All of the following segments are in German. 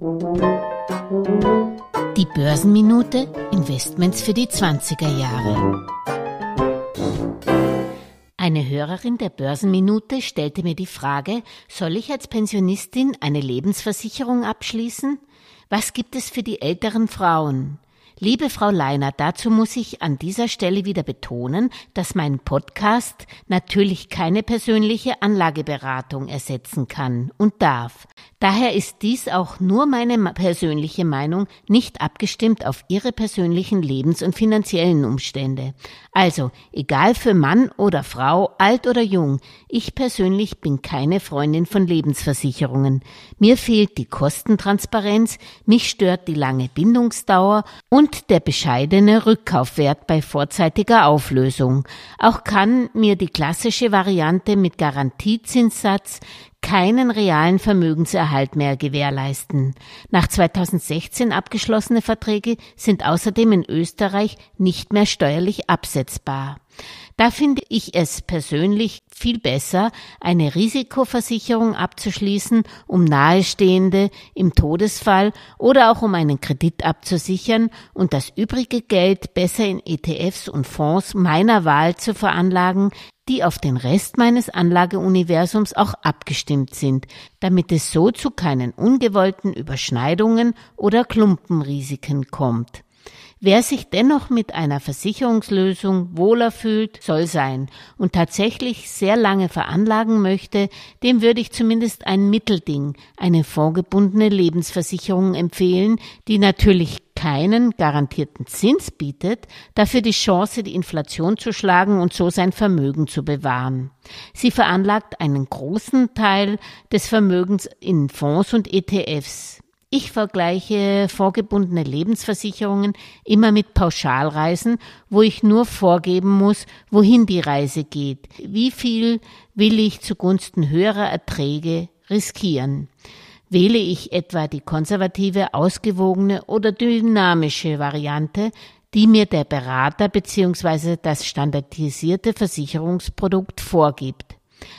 Die Börsenminute Investments für die 20er Jahre. Eine Hörerin der Börsenminute stellte mir die Frage, soll ich als Pensionistin eine Lebensversicherung abschließen? Was gibt es für die älteren Frauen? Liebe Frau Leiner, dazu muss ich an dieser Stelle wieder betonen, dass mein Podcast natürlich keine persönliche Anlageberatung ersetzen kann und darf. Daher ist dies auch nur meine persönliche Meinung, nicht abgestimmt auf Ihre persönlichen Lebens- und finanziellen Umstände. Also, egal für Mann oder Frau, alt oder jung, ich persönlich bin keine Freundin von Lebensversicherungen. Mir fehlt die Kostentransparenz, mich stört die lange Bindungsdauer und der bescheidene Rückkaufwert bei vorzeitiger Auflösung. Auch kann mir die klassische Variante mit Garantiezinssatz keinen realen Vermögenserhalt mehr gewährleisten. Nach 2016 abgeschlossene Verträge sind außerdem in Österreich nicht mehr steuerlich absetzbar. Da finde ich es persönlich viel besser, eine Risikoversicherung abzuschließen, um Nahestehende im Todesfall oder auch um einen Kredit abzusichern und das übrige Geld besser in ETFs und Fonds meiner Wahl zu veranlagen, die auf den Rest meines Anlageuniversums auch abgestimmt sind, damit es so zu keinen ungewollten Überschneidungen oder Klumpenrisiken kommt. Wer sich dennoch mit einer Versicherungslösung wohler fühlt, soll sein und tatsächlich sehr lange veranlagen möchte, dem würde ich zumindest ein Mittelding, eine vorgebundene Lebensversicherung empfehlen, die natürlich keinen garantierten Zins bietet, dafür die Chance, die Inflation zu schlagen und so sein Vermögen zu bewahren. Sie veranlagt einen großen Teil des Vermögens in Fonds und ETFs. Ich vergleiche vorgebundene Lebensversicherungen immer mit Pauschalreisen, wo ich nur vorgeben muss, wohin die Reise geht. Wie viel will ich zugunsten höherer Erträge riskieren? Wähle ich etwa die konservative, ausgewogene oder dynamische Variante, die mir der Berater bzw. das standardisierte Versicherungsprodukt vorgibt.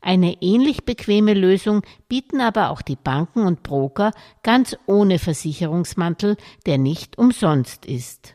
Eine ähnlich bequeme Lösung bieten aber auch die Banken und Broker ganz ohne Versicherungsmantel, der nicht umsonst ist.